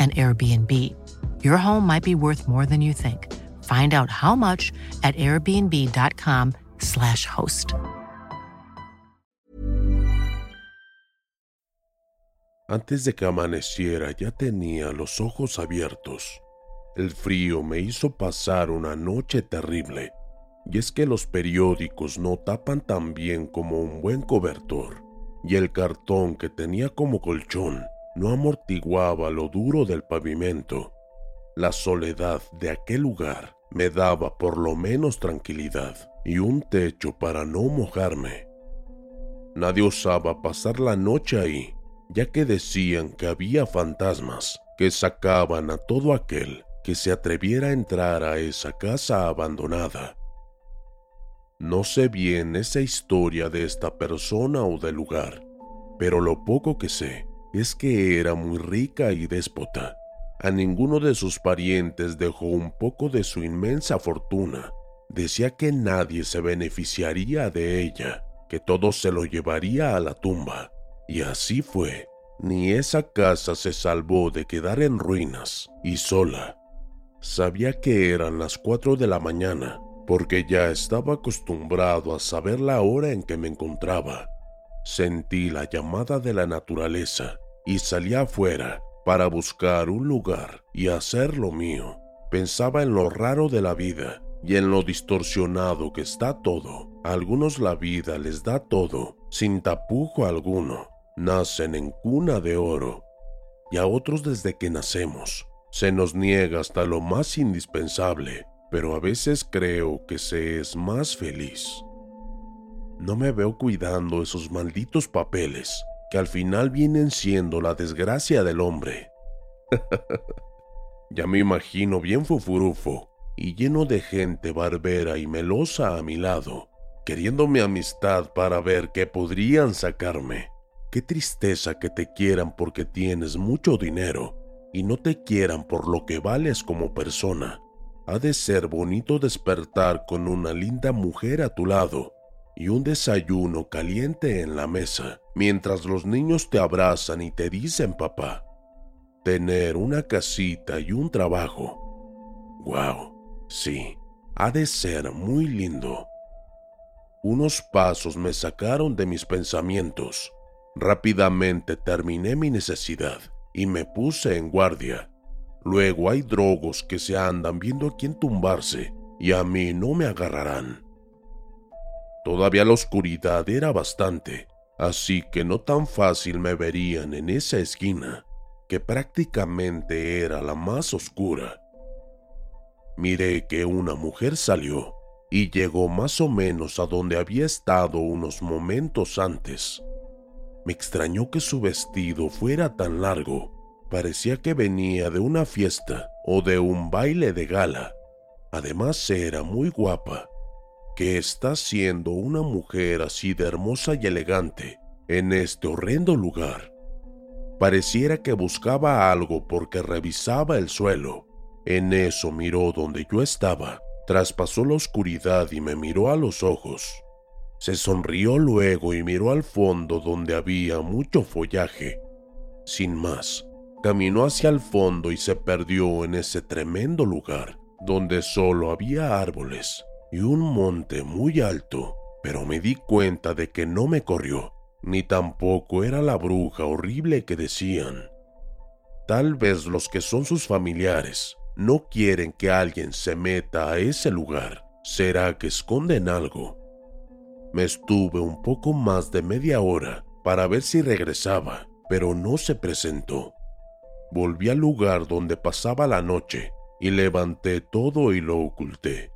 an Airbnb. Your home might be worth more than you think. Find out how much at airbnb.com/slash host. Antes de que amaneciera ya tenía los ojos abiertos. El frío me hizo pasar una noche terrible. Y es que los periódicos no tapan tan bien como un buen cobertor. Y el cartón que tenía como colchón no amortiguaba lo duro del pavimento. La soledad de aquel lugar me daba por lo menos tranquilidad y un techo para no mojarme. Nadie osaba pasar la noche ahí, ya que decían que había fantasmas que sacaban a todo aquel que se atreviera a entrar a esa casa abandonada. No sé bien esa historia de esta persona o del lugar, pero lo poco que sé es que era muy rica y déspota. A ninguno de sus parientes dejó un poco de su inmensa fortuna. Decía que nadie se beneficiaría de ella, que todo se lo llevaría a la tumba. Y así fue. Ni esa casa se salvó de quedar en ruinas y sola. Sabía que eran las cuatro de la mañana, porque ya estaba acostumbrado a saber la hora en que me encontraba. Sentí la llamada de la naturaleza y salí afuera para buscar un lugar y hacer lo mío. Pensaba en lo raro de la vida y en lo distorsionado que está todo. A algunos la vida les da todo, sin tapujo alguno. Nacen en cuna de oro. Y a otros desde que nacemos. Se nos niega hasta lo más indispensable, pero a veces creo que se es más feliz. No me veo cuidando esos malditos papeles que al final vienen siendo la desgracia del hombre. ya me imagino bien fufurufo y lleno de gente barbera y melosa a mi lado, queriéndome amistad para ver qué podrían sacarme. Qué tristeza que te quieran porque tienes mucho dinero y no te quieran por lo que vales como persona. Ha de ser bonito despertar con una linda mujer a tu lado y un desayuno caliente en la mesa, mientras los niños te abrazan y te dicen papá. Tener una casita y un trabajo. Wow, sí, ha de ser muy lindo. Unos pasos me sacaron de mis pensamientos. Rápidamente terminé mi necesidad y me puse en guardia. Luego hay drogos que se andan viendo a quién tumbarse y a mí no me agarrarán. Todavía la oscuridad era bastante, así que no tan fácil me verían en esa esquina, que prácticamente era la más oscura. Miré que una mujer salió y llegó más o menos a donde había estado unos momentos antes. Me extrañó que su vestido fuera tan largo. Parecía que venía de una fiesta o de un baile de gala. Además era muy guapa ¿Qué está haciendo una mujer así de hermosa y elegante en este horrendo lugar? Pareciera que buscaba algo porque revisaba el suelo. En eso miró donde yo estaba, traspasó la oscuridad y me miró a los ojos. Se sonrió luego y miró al fondo donde había mucho follaje. Sin más, caminó hacia el fondo y se perdió en ese tremendo lugar, donde solo había árboles y un monte muy alto, pero me di cuenta de que no me corrió, ni tampoco era la bruja horrible que decían. Tal vez los que son sus familiares no quieren que alguien se meta a ese lugar. ¿Será que esconden algo? Me estuve un poco más de media hora para ver si regresaba, pero no se presentó. Volví al lugar donde pasaba la noche y levanté todo y lo oculté.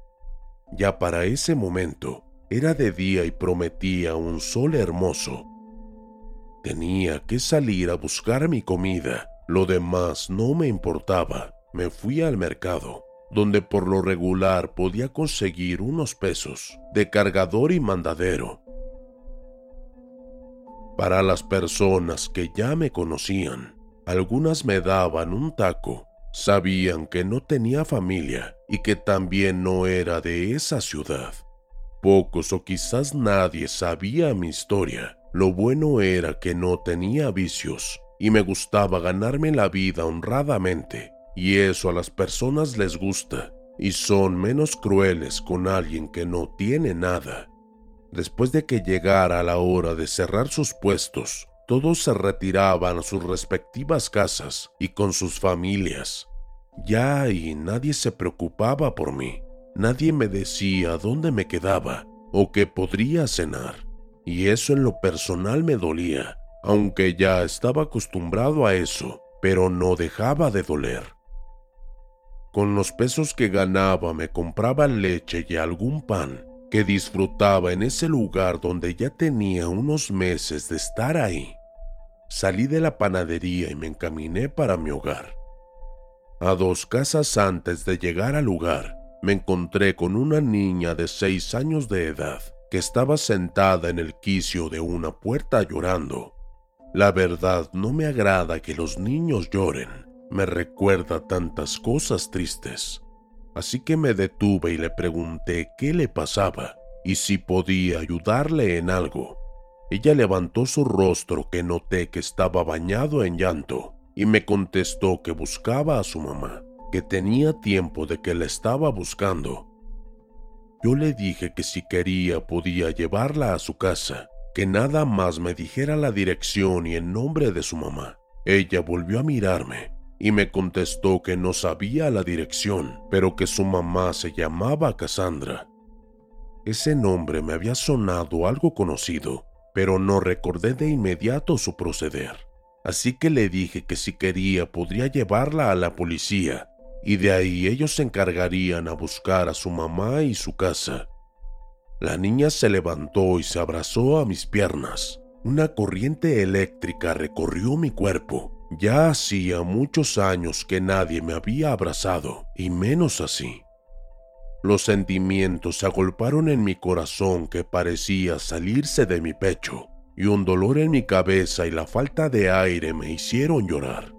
Ya para ese momento era de día y prometía un sol hermoso. Tenía que salir a buscar mi comida, lo demás no me importaba. Me fui al mercado donde por lo regular podía conseguir unos pesos de cargador y mandadero. Para las personas que ya me conocían, algunas me daban un taco, sabían que no tenía familia y que también no era de esa ciudad. Pocos o quizás nadie sabía mi historia. Lo bueno era que no tenía vicios y me gustaba ganarme la vida honradamente y eso a las personas les gusta y son menos crueles con alguien que no tiene nada. Después de que llegara la hora de cerrar sus puestos, todos se retiraban a sus respectivas casas y con sus familias. Ya ahí nadie se preocupaba por mí, nadie me decía dónde me quedaba o qué podría cenar, y eso en lo personal me dolía, aunque ya estaba acostumbrado a eso, pero no dejaba de doler. Con los pesos que ganaba me compraba leche y algún pan que disfrutaba en ese lugar donde ya tenía unos meses de estar ahí. Salí de la panadería y me encaminé para mi hogar. A dos casas antes de llegar al lugar, me encontré con una niña de seis años de edad que estaba sentada en el quicio de una puerta llorando. La verdad no me agrada que los niños lloren, me recuerda tantas cosas tristes. Así que me detuve y le pregunté qué le pasaba y si podía ayudarle en algo. Ella levantó su rostro que noté que estaba bañado en llanto y me contestó que buscaba a su mamá, que tenía tiempo de que la estaba buscando. Yo le dije que si quería podía llevarla a su casa, que nada más me dijera la dirección y el nombre de su mamá. Ella volvió a mirarme y me contestó que no sabía la dirección, pero que su mamá se llamaba Cassandra. Ese nombre me había sonado algo conocido, pero no recordé de inmediato su proceder. Así que le dije que si quería podría llevarla a la policía, y de ahí ellos se encargarían a buscar a su mamá y su casa. La niña se levantó y se abrazó a mis piernas. Una corriente eléctrica recorrió mi cuerpo ya hacía muchos años que nadie me había abrazado, y menos así. Los sentimientos se agolparon en mi corazón que parecía salirse de mi pecho, y un dolor en mi cabeza y la falta de aire me hicieron llorar.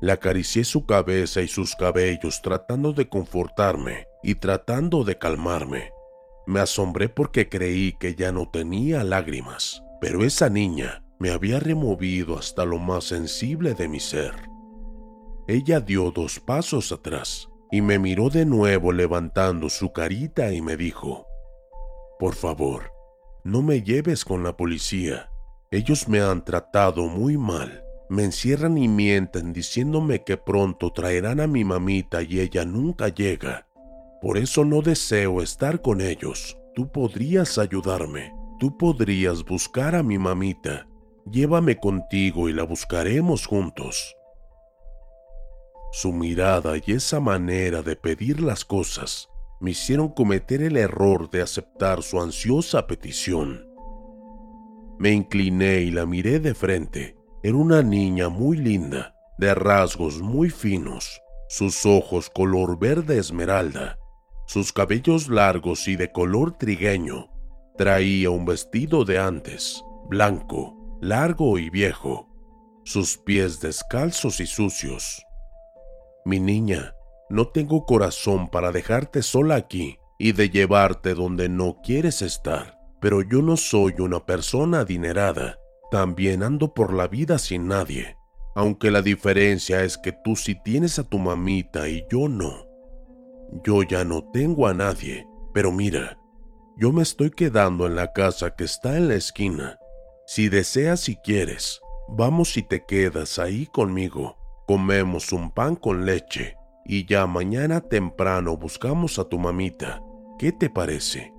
Le acaricié su cabeza y sus cabellos tratando de confortarme y tratando de calmarme. Me asombré porque creí que ya no tenía lágrimas, pero esa niña me había removido hasta lo más sensible de mi ser. Ella dio dos pasos atrás y me miró de nuevo levantando su carita y me dijo, Por favor, no me lleves con la policía. Ellos me han tratado muy mal. Me encierran y mienten diciéndome que pronto traerán a mi mamita y ella nunca llega. Por eso no deseo estar con ellos. Tú podrías ayudarme. Tú podrías buscar a mi mamita llévame contigo y la buscaremos juntos. Su mirada y esa manera de pedir las cosas me hicieron cometer el error de aceptar su ansiosa petición. Me incliné y la miré de frente. Era una niña muy linda, de rasgos muy finos, sus ojos color verde esmeralda, sus cabellos largos y de color trigueño. Traía un vestido de antes, blanco, largo y viejo. sus pies descalzos y sucios. Mi niña, no tengo corazón para dejarte sola aquí y de llevarte donde no quieres estar, pero yo no soy una persona adinerada. También ando por la vida sin nadie, aunque la diferencia es que tú sí tienes a tu mamita y yo no. Yo ya no tengo a nadie, pero mira, yo me estoy quedando en la casa que está en la esquina. Si deseas y quieres, vamos y te quedas ahí conmigo. Comemos un pan con leche y ya mañana temprano buscamos a tu mamita. ¿Qué te parece?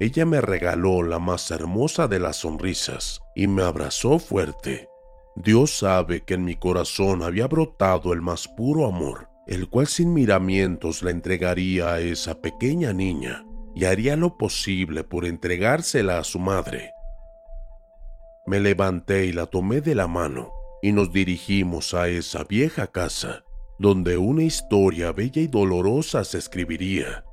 Ella me regaló la más hermosa de las sonrisas y me abrazó fuerte. Dios sabe que en mi corazón había brotado el más puro amor, el cual sin miramientos la entregaría a esa pequeña niña y haría lo posible por entregársela a su madre. Me levanté y la tomé de la mano y nos dirigimos a esa vieja casa, donde una historia bella y dolorosa se escribiría.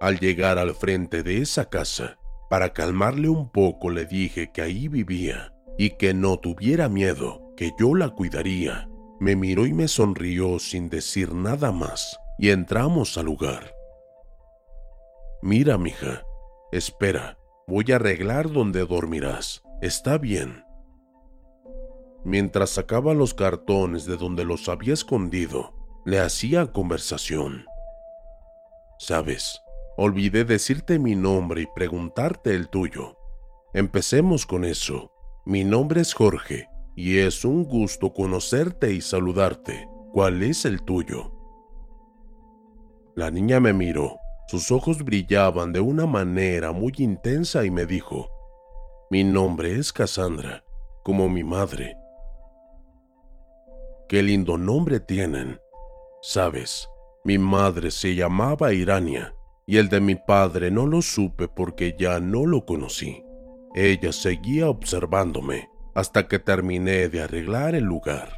Al llegar al frente de esa casa, para calmarle un poco le dije que ahí vivía y que no tuviera miedo, que yo la cuidaría. Me miró y me sonrió sin decir nada más, y entramos al lugar. Mira, mija, espera, voy a arreglar donde dormirás. Está bien. Mientras sacaba los cartones de donde los había escondido, le hacía conversación. Sabes, olvidé decirte mi nombre y preguntarte el tuyo. Empecemos con eso. Mi nombre es Jorge y es un gusto conocerte y saludarte. ¿Cuál es el tuyo? La niña me miró. Sus ojos brillaban de una manera muy intensa y me dijo, mi nombre es Cassandra, como mi madre. Qué lindo nombre tienen. Sabes, mi madre se llamaba Irania y el de mi padre no lo supe porque ya no lo conocí. Ella seguía observándome hasta que terminé de arreglar el lugar.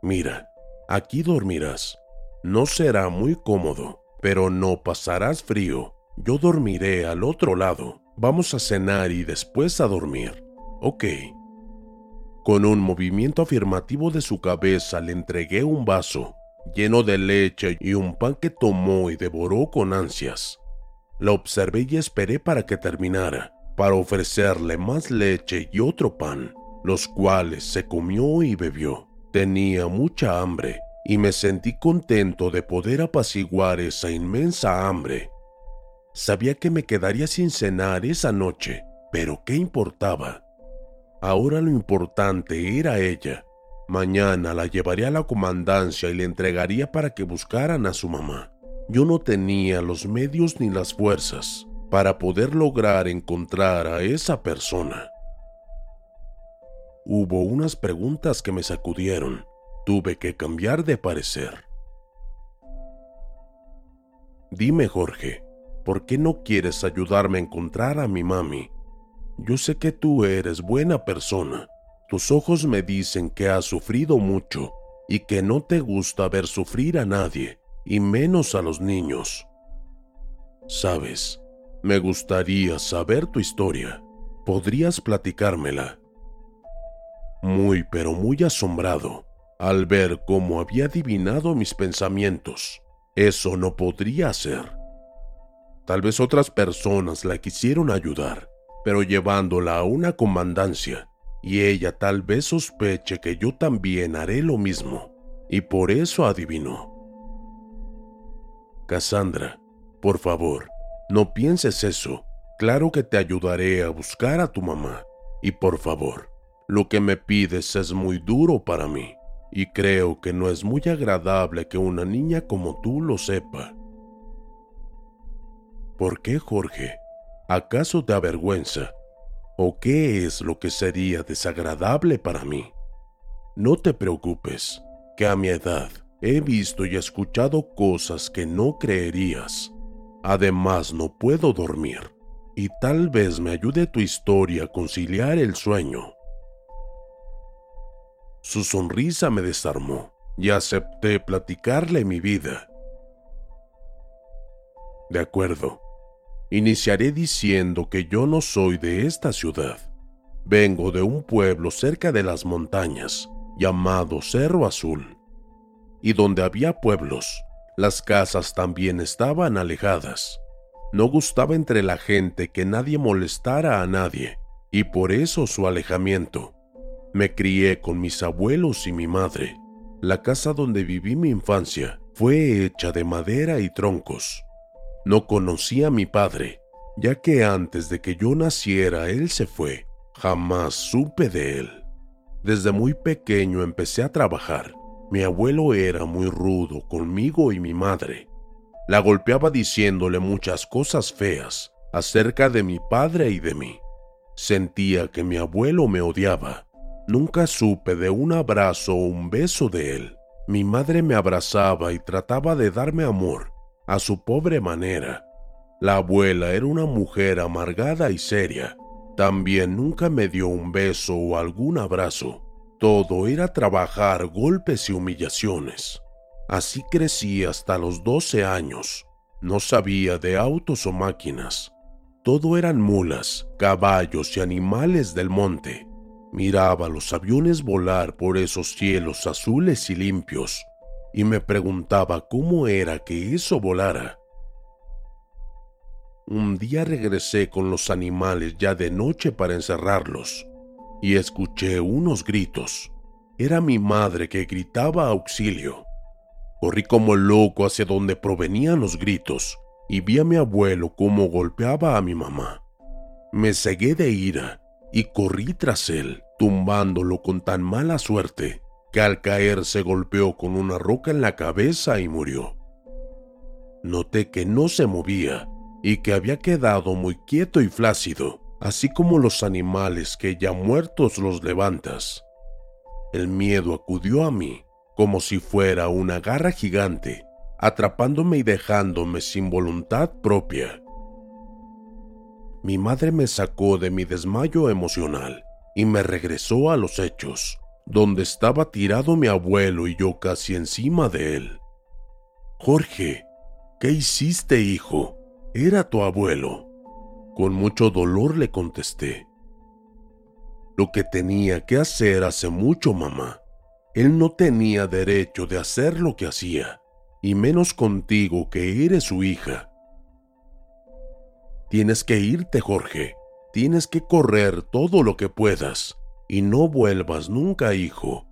Mira, aquí dormirás. No será muy cómodo, pero no pasarás frío. Yo dormiré al otro lado. Vamos a cenar y después a dormir. Ok. Con un movimiento afirmativo de su cabeza le entregué un vaso lleno de leche y un pan que tomó y devoró con ansias. La observé y esperé para que terminara, para ofrecerle más leche y otro pan, los cuales se comió y bebió. Tenía mucha hambre y me sentí contento de poder apaciguar esa inmensa hambre. Sabía que me quedaría sin cenar esa noche, pero ¿qué importaba? Ahora lo importante era ella. Mañana la llevaría a la comandancia y le entregaría para que buscaran a su mamá. Yo no tenía los medios ni las fuerzas para poder lograr encontrar a esa persona. Hubo unas preguntas que me sacudieron. Tuve que cambiar de parecer. Dime, Jorge, ¿por qué no quieres ayudarme a encontrar a mi mami yo sé que tú eres buena persona. Tus ojos me dicen que has sufrido mucho y que no te gusta ver sufrir a nadie, y menos a los niños. Sabes, me gustaría saber tu historia. ¿Podrías platicármela? Muy, pero muy asombrado al ver cómo había adivinado mis pensamientos. Eso no podría ser. Tal vez otras personas la quisieron ayudar, pero llevándola a una comandancia, y ella tal vez sospeche que yo también haré lo mismo, y por eso adivinó. Cassandra, por favor, no pienses eso. Claro que te ayudaré a buscar a tu mamá. Y por favor, lo que me pides es muy duro para mí, y creo que no es muy agradable que una niña como tú lo sepa. ¿Por qué, Jorge? ¿Acaso te avergüenza? ¿O qué es lo que sería desagradable para mí? No te preocupes, que a mi edad he visto y escuchado cosas que no creerías. Además, no puedo dormir, y tal vez me ayude tu historia a conciliar el sueño. Su sonrisa me desarmó y acepté platicarle mi vida. De acuerdo, Iniciaré diciendo que yo no soy de esta ciudad. Vengo de un pueblo cerca de las montañas, llamado Cerro Azul. Y donde había pueblos, las casas también estaban alejadas. No gustaba entre la gente que nadie molestara a nadie, y por eso su alejamiento. Me crié con mis abuelos y mi madre. La casa donde viví mi infancia fue hecha de madera y troncos. No conocí a mi padre, ya que antes de que yo naciera él se fue Jamás supe de él. Desde muy pequeño empecé a trabajar. Mi abuelo era muy rudo conmigo y mi madre. La golpeaba diciéndole muchas cosas feas acerca de mi padre y de mí. Sentía que mi abuelo me odiaba. Nunca supe de un abrazo o un beso de él. Mi madre me abrazaba y trataba de darme amor, a su pobre manera. La abuela era una mujer amargada y seria, también nunca me dio un beso o algún abrazo. Todo era trabajar, golpes y humillaciones. Así crecí hasta los 12 años. No sabía de autos o máquinas. Todo eran mulas, caballos y animales del monte. Miraba los aviones volar por esos cielos azules y limpios y me preguntaba cómo era que eso volara. Un día regresé con los animales ya de noche para encerrarlos y escuché unos gritos. Era mi madre que gritaba auxilio. Corrí como loco hacia donde provenían los gritos y vi a mi abuelo cómo golpeaba a mi mamá. Me cegué de ira y corrí tras él, tumbándolo con tan mala suerte que al caer se golpeó con una roca en la cabeza y murió. Noté que no se movía y que había quedado muy quieto y flácido, así como los animales que ya muertos los levantas. El miedo acudió a mí como si fuera una garra gigante, atrapándome y dejándome sin voluntad propia. Mi madre me sacó de mi desmayo emocional y me regresó a los hechos, donde estaba tirado mi abuelo y yo casi encima de él. Jorge, ¿qué hiciste, hijo? Era tu abuelo. Con mucho dolor le contesté. Lo que tenía que hacer hace mucho, mamá. Él no tenía derecho de hacer lo que hacía, y menos contigo que eres su hija. Tienes que irte, Jorge. Tienes que correr todo lo que puedas, y no vuelvas nunca, hijo.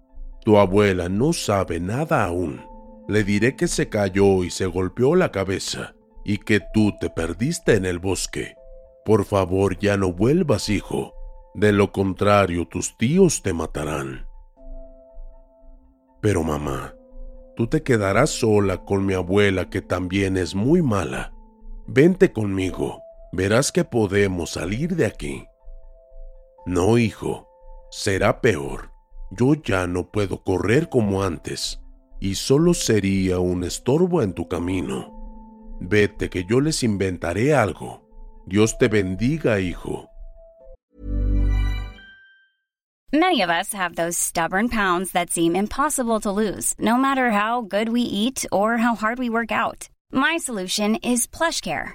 Tu abuela no sabe nada aún. Le diré que se cayó y se golpeó la cabeza y que tú te perdiste en el bosque. Por favor, ya no vuelvas, hijo. De lo contrario, tus tíos te matarán. Pero mamá, tú te quedarás sola con mi abuela que también es muy mala. Vente conmigo, verás que podemos salir de aquí. No, hijo, será peor. Yo ya no puedo correr como antes, y solo sería un estorbo en tu camino. Vete que yo les inventaré algo. Dios te bendiga, hijo. Many of us have those stubborn pounds that seem impossible to lose, no matter how good we eat or how hard we work out. My solution is PlushCare.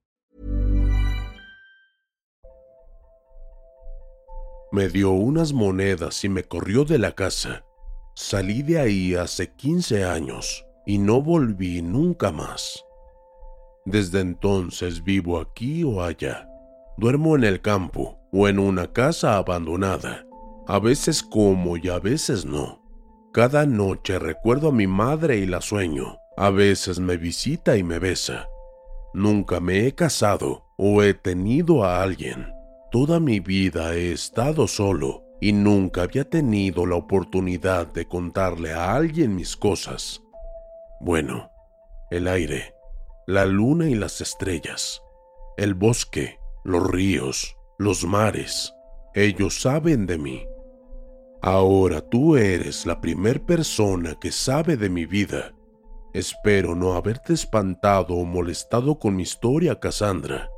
Me dio unas monedas y me corrió de la casa. Salí de ahí hace 15 años y no volví nunca más. Desde entonces vivo aquí o allá. Duermo en el campo o en una casa abandonada. A veces como y a veces no. Cada noche recuerdo a mi madre y la sueño. A veces me visita y me besa. Nunca me he casado o he tenido a alguien. Toda mi vida he estado solo y nunca había tenido la oportunidad de contarle a alguien mis cosas. Bueno, el aire, la luna y las estrellas, el bosque, los ríos, los mares, ellos saben de mí. Ahora tú eres la primer persona que sabe de mi vida. Espero no haberte espantado o molestado con mi historia, Cassandra.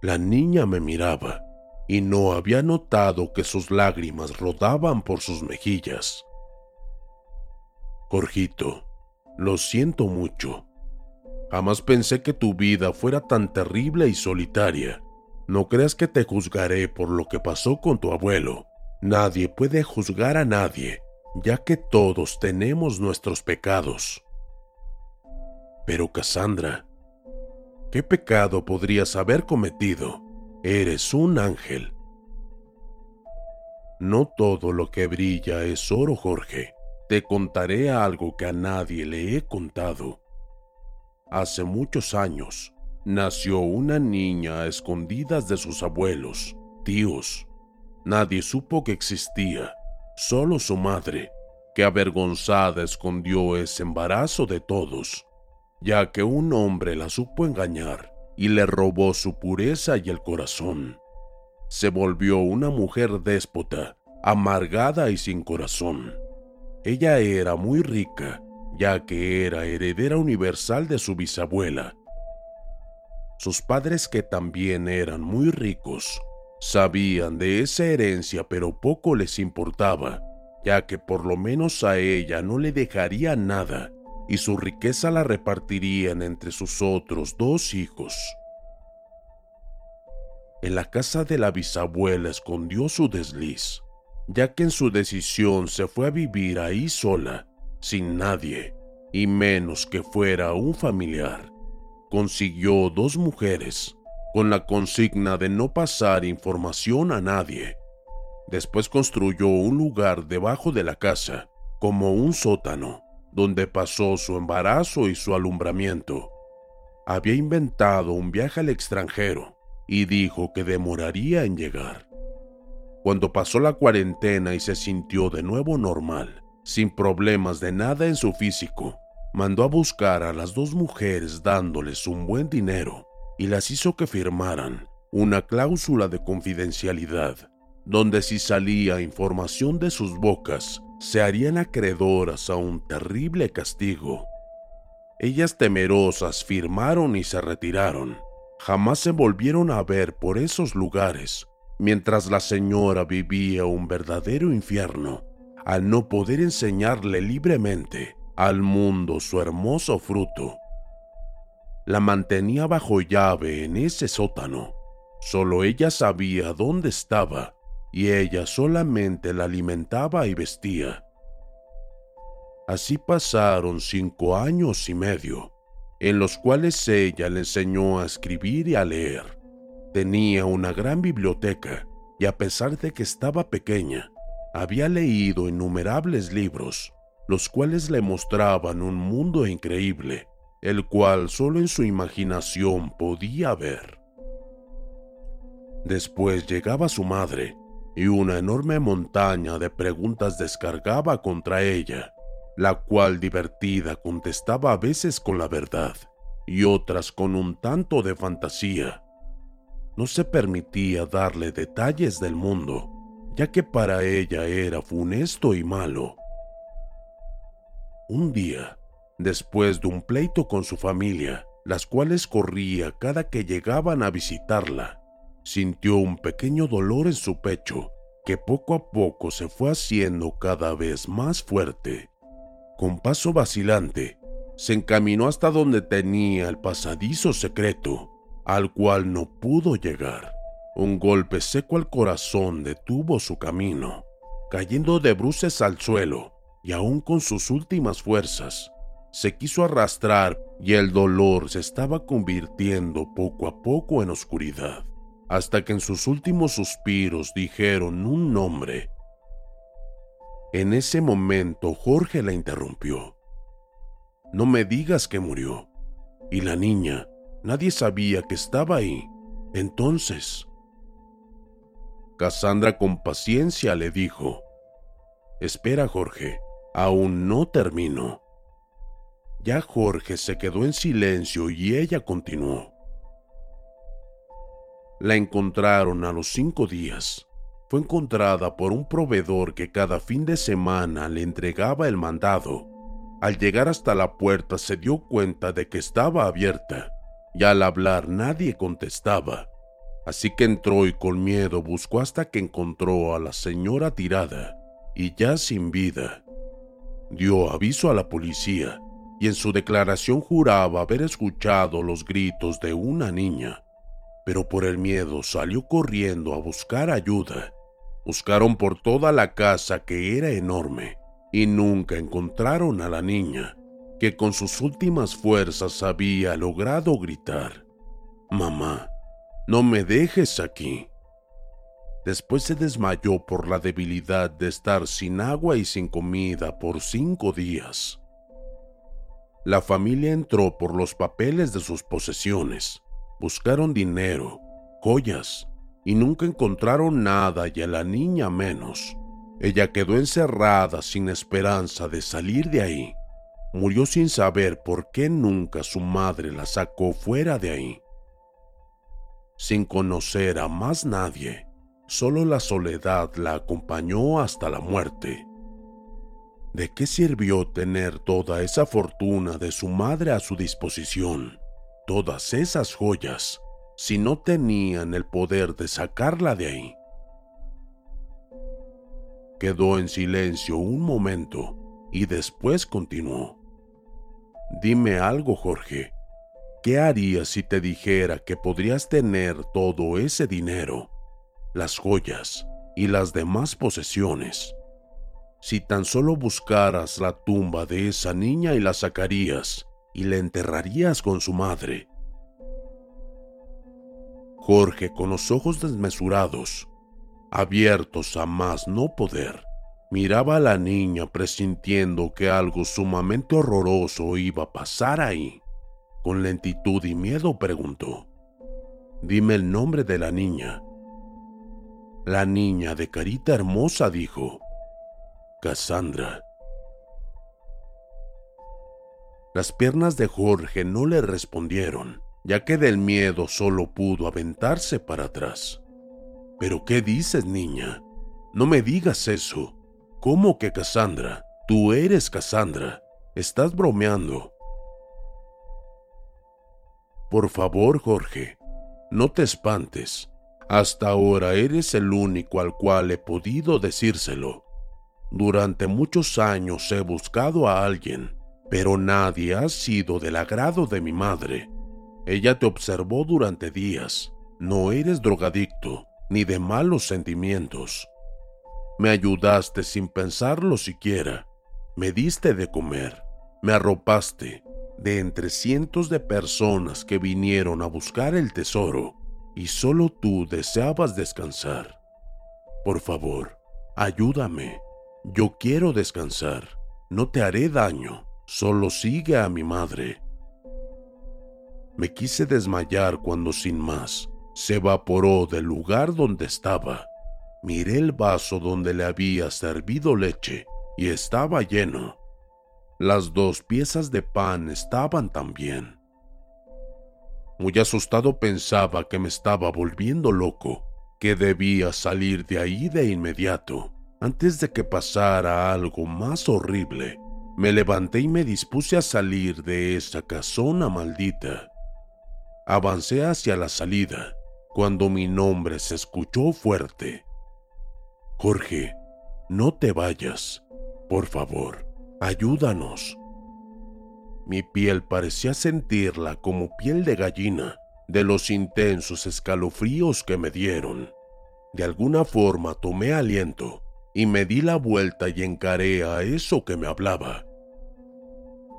La niña me miraba y no había notado que sus lágrimas rodaban por sus mejillas. Jorgito, lo siento mucho. Jamás pensé que tu vida fuera tan terrible y solitaria. No creas que te juzgaré por lo que pasó con tu abuelo. Nadie puede juzgar a nadie, ya que todos tenemos nuestros pecados. Pero Cassandra, ¿qué pecado podrías haber cometido? Eres un ángel. No todo lo que brilla es oro, Jorge. Te contaré algo que a nadie le he contado. Hace muchos años, nació una niña a escondidas de sus abuelos, tíos. Nadie supo que existía, solo su madre, que avergonzada escondió ese embarazo de todos, ya que un hombre la supo engañar y le robó su pureza y el corazón. Se volvió una mujer déspota, amargada y sin corazón. Ella era muy rica, ya que era heredera universal de su bisabuela, sus padres, que también eran muy ricos, sabían de esa herencia pero poco les importaba, ya que por lo menos a ella no le dejaría nada y su riqueza la repartirían entre sus otros dos hijos. En la casa de la bisabuela escondió su desliz, ya que en su decisión se fue a vivir ahí sola, sin nadie, y menos que fuera un familiar consiguió dos mujeres con la consigna de no pasar información a nadie. Después construyó un lugar debajo de la casa, como un sótano, donde pasó su embarazo y su alumbramiento. Había inventado un viaje al extranjero y dijo que demoraría en llegar. Cuando pasó la cuarentena y se sintió de nuevo normal, sin problemas de nada en su físico, mandó a buscar a las dos mujeres dándoles un buen dinero y las hizo que firmaran una cláusula de confidencialidad, donde si salía información de sus bocas, se harían acreedoras a un terrible castigo. Ellas temerosas firmaron y se retiraron. Jamás se volvieron a ver por esos lugares, mientras la señora vivía un verdadero infierno, al no poder enseñarle libremente al mundo su hermoso fruto. La mantenía bajo llave en ese sótano. Solo ella sabía dónde estaba y ella solamente la alimentaba y vestía. Así pasaron cinco años y medio, en los cuales ella le enseñó a escribir y a leer. Tenía una gran biblioteca y a pesar de que estaba pequeña, había leído innumerables libros los cuales le mostraban un mundo increíble, el cual solo en su imaginación podía ver. Después llegaba su madre, y una enorme montaña de preguntas descargaba contra ella, la cual divertida contestaba a veces con la verdad y otras con un tanto de fantasía. No se permitía darle detalles del mundo, ya que para ella era funesto y malo. Un día, después de un pleito con su familia, las cuales corría cada que llegaban a visitarla, sintió un pequeño dolor en su pecho que poco a poco se fue haciendo cada vez más fuerte. Con paso vacilante, se encaminó hasta donde tenía el pasadizo secreto, al cual no pudo llegar. Un golpe seco al corazón detuvo su camino, cayendo de bruces al suelo y aún con sus últimas fuerzas, se quiso arrastrar y el dolor se estaba convirtiendo poco a poco en oscuridad, hasta que en sus últimos suspiros dijeron un nombre. En ese momento Jorge la interrumpió. No me digas que murió. Y la niña, nadie sabía que estaba ahí. Entonces... Cassandra con paciencia le dijo, Espera Jorge, aún no termino. Ya Jorge se quedó en silencio y ella continuó. La encontraron a los cinco días. Fue encontrada por un proveedor que cada fin de semana le entregaba el mandado. Al llegar hasta la puerta se dio cuenta de que estaba abierta y al hablar nadie contestaba. Así que entró y con miedo buscó hasta que encontró a la señora tirada y ya sin vida. Dio aviso a la policía y en su declaración juraba haber escuchado los gritos de una niña, pero por el miedo salió corriendo a buscar ayuda. Buscaron por toda la casa que era enorme y nunca encontraron a la niña, que con sus últimas fuerzas había logrado gritar, Mamá, no me dejes aquí. Después se desmayó por la debilidad de estar sin agua y sin comida por cinco días. La familia entró por los papeles de sus posesiones, buscaron dinero, joyas, y nunca encontraron nada y a la niña menos. Ella quedó encerrada sin esperanza de salir de ahí. Murió sin saber por qué nunca su madre la sacó fuera de ahí. Sin conocer a más nadie, solo la soledad la acompañó hasta la muerte. ¿De qué sirvió tener toda esa fortuna de su madre a su disposición, todas esas joyas, si no tenían el poder de sacarla de ahí? Quedó en silencio un momento y después continuó. Dime algo, Jorge. ¿Qué harías si te dijera que podrías tener todo ese dinero, las joyas y las demás posesiones? Si tan solo buscaras la tumba de esa niña y la sacarías y la enterrarías con su madre. Jorge, con los ojos desmesurados, abiertos a más no poder, miraba a la niña presintiendo que algo sumamente horroroso iba a pasar ahí. Con lentitud y miedo preguntó, Dime el nombre de la niña. La niña de carita hermosa dijo, Cassandra. Las piernas de Jorge no le respondieron, ya que del miedo solo pudo aventarse para atrás. ¿Pero qué dices, niña? No me digas eso. ¿Cómo que Cassandra? Tú eres Cassandra. Estás bromeando. Por favor, Jorge, no te espantes. Hasta ahora eres el único al cual he podido decírselo. Durante muchos años he buscado a alguien, pero nadie ha sido del agrado de mi madre. Ella te observó durante días. No eres drogadicto, ni de malos sentimientos. Me ayudaste sin pensarlo siquiera. Me diste de comer. Me arropaste de entre cientos de personas que vinieron a buscar el tesoro y solo tú deseabas descansar. Por favor, ayúdame. Yo quiero descansar. No te haré daño. Solo sigue a mi madre. Me quise desmayar cuando sin más se evaporó del lugar donde estaba. Miré el vaso donde le había servido leche y estaba lleno. Las dos piezas de pan estaban también. Muy asustado pensaba que me estaba volviendo loco, que debía salir de ahí de inmediato antes de que pasara algo más horrible, me levanté y me dispuse a salir de esa casona maldita. Avancé hacia la salida cuando mi nombre se escuchó fuerte. Jorge, no te vayas. Por favor, ayúdanos. Mi piel parecía sentirla como piel de gallina de los intensos escalofríos que me dieron. De alguna forma tomé aliento y me di la vuelta y encaré a eso que me hablaba.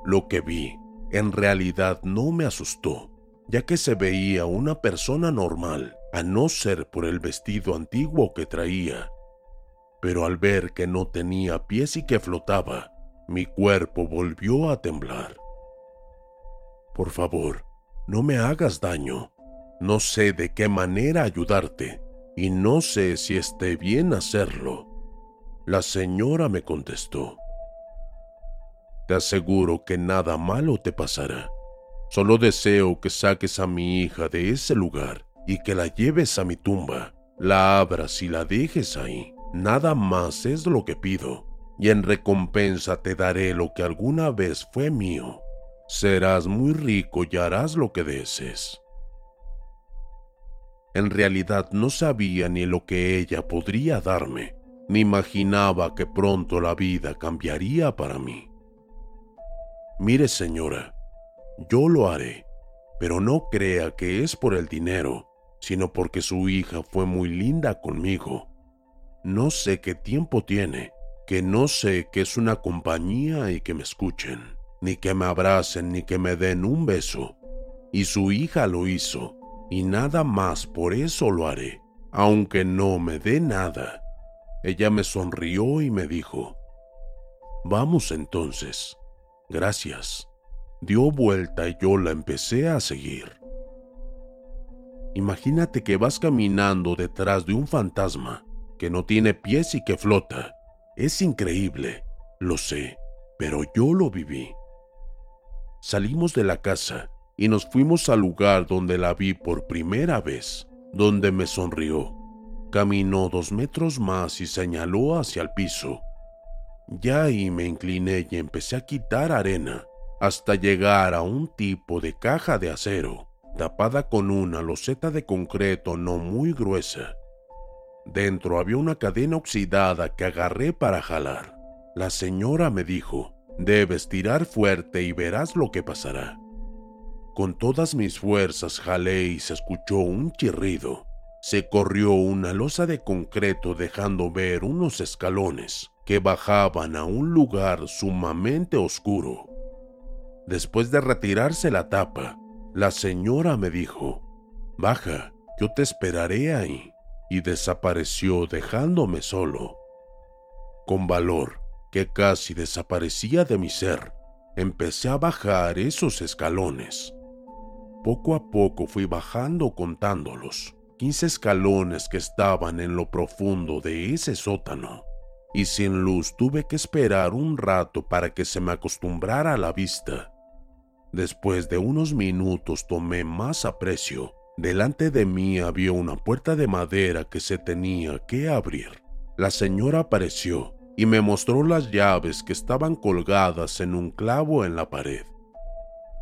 Lo que vi en realidad no me asustó, ya que se veía una persona normal, a no ser por el vestido antiguo que traía. Pero al ver que no tenía pies y que flotaba, mi cuerpo volvió a temblar. Por favor, no me hagas daño. No sé de qué manera ayudarte y no sé si esté bien hacerlo. La señora me contestó. Te aseguro que nada malo te pasará. Solo deseo que saques a mi hija de ese lugar y que la lleves a mi tumba, la abras y la dejes ahí. Nada más es lo que pido, y en recompensa te daré lo que alguna vez fue mío. Serás muy rico y harás lo que desees. En realidad no sabía ni lo que ella podría darme, ni imaginaba que pronto la vida cambiaría para mí. Mire señora, yo lo haré, pero no crea que es por el dinero, sino porque su hija fue muy linda conmigo. No sé qué tiempo tiene, que no sé que es una compañía y que me escuchen, ni que me abracen, ni que me den un beso. Y su hija lo hizo, y nada más por eso lo haré, aunque no me dé nada. Ella me sonrió y me dijo, Vamos entonces. Gracias. Dio vuelta y yo la empecé a seguir. Imagínate que vas caminando detrás de un fantasma que no tiene pies y que flota. Es increíble, lo sé, pero yo lo viví. Salimos de la casa y nos fuimos al lugar donde la vi por primera vez, donde me sonrió. Caminó dos metros más y señaló hacia el piso. Ya ahí me incliné y empecé a quitar arena hasta llegar a un tipo de caja de acero, tapada con una loseta de concreto no muy gruesa. Dentro había una cadena oxidada que agarré para jalar. La señora me dijo, debes tirar fuerte y verás lo que pasará. Con todas mis fuerzas jalé y se escuchó un chirrido. Se corrió una losa de concreto dejando ver unos escalones que bajaban a un lugar sumamente oscuro. Después de retirarse la tapa, la señora me dijo, Baja, yo te esperaré ahí, y desapareció dejándome solo. Con valor, que casi desaparecía de mi ser, empecé a bajar esos escalones. Poco a poco fui bajando contándolos, quince escalones que estaban en lo profundo de ese sótano y sin luz tuve que esperar un rato para que se me acostumbrara a la vista. Después de unos minutos tomé más aprecio. Delante de mí había una puerta de madera que se tenía que abrir. La señora apareció y me mostró las llaves que estaban colgadas en un clavo en la pared.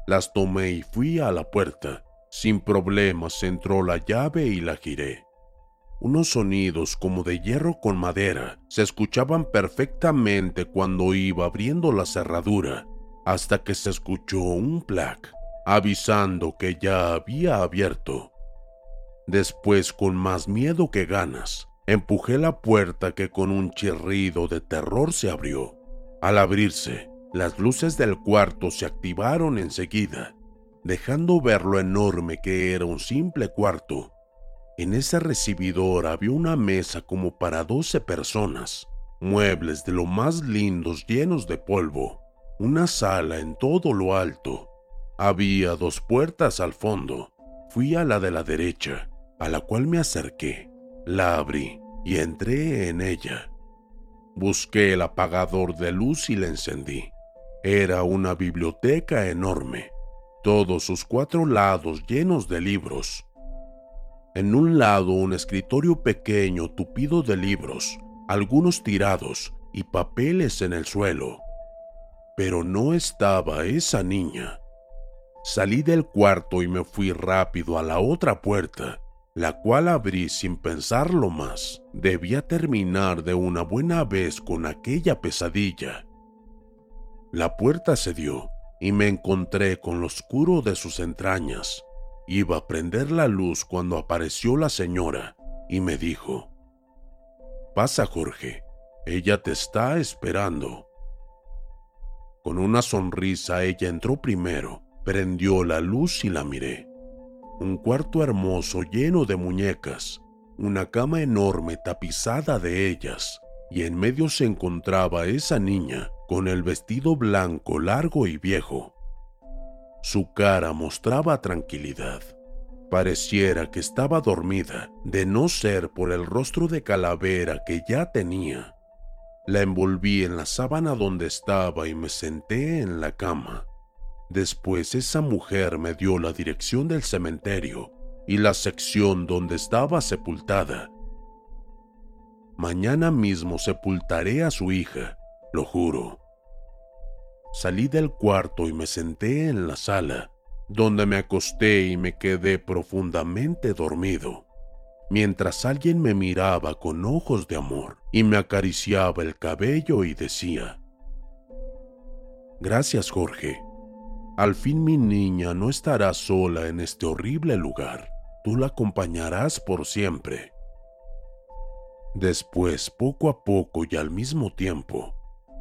Las tomé y fui a la puerta. Sin problemas entró la llave y la giré. Unos sonidos como de hierro con madera se escuchaban perfectamente cuando iba abriendo la cerradura, hasta que se escuchó un plac avisando que ya había abierto. Después, con más miedo que ganas, empujé la puerta que con un chirrido de terror se abrió. Al abrirse, las luces del cuarto se activaron enseguida, dejando ver lo enorme que era un simple cuarto en ese recibidor había una mesa como para 12 personas, muebles de lo más lindos llenos de polvo, una sala en todo lo alto. Había dos puertas al fondo. Fui a la de la derecha, a la cual me acerqué, la abrí y entré en ella. Busqué el apagador de luz y la encendí. Era una biblioteca enorme, todos sus cuatro lados llenos de libros en un lado un escritorio pequeño tupido de libros, algunos tirados y papeles en el suelo. Pero no estaba esa niña. Salí del cuarto y me fui rápido a la otra puerta, la cual abrí sin pensarlo más. Debía terminar de una buena vez con aquella pesadilla. La puerta se dio y me encontré con lo oscuro de sus entrañas Iba a prender la luz cuando apareció la señora y me dijo, Pasa Jorge, ella te está esperando. Con una sonrisa ella entró primero, prendió la luz y la miré. Un cuarto hermoso lleno de muñecas, una cama enorme tapizada de ellas, y en medio se encontraba esa niña con el vestido blanco largo y viejo. Su cara mostraba tranquilidad. Pareciera que estaba dormida, de no ser por el rostro de calavera que ya tenía. La envolví en la sábana donde estaba y me senté en la cama. Después esa mujer me dio la dirección del cementerio y la sección donde estaba sepultada. Mañana mismo sepultaré a su hija, lo juro. Salí del cuarto y me senté en la sala, donde me acosté y me quedé profundamente dormido, mientras alguien me miraba con ojos de amor y me acariciaba el cabello y decía, Gracias Jorge, al fin mi niña no estará sola en este horrible lugar. Tú la acompañarás por siempre. Después, poco a poco y al mismo tiempo,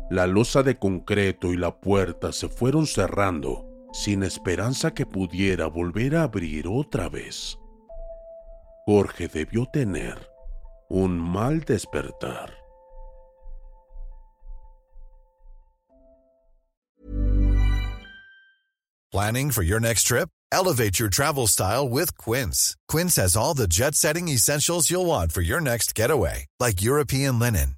la losa de concreto y la puerta se fueron cerrando sin esperanza que pudiera volver a abrir otra vez. Jorge debió tener un mal despertar. Planning for your next trip? Elevate your travel style with Quince. Quince has all the jet setting essentials you'll want for your next getaway, like European linen,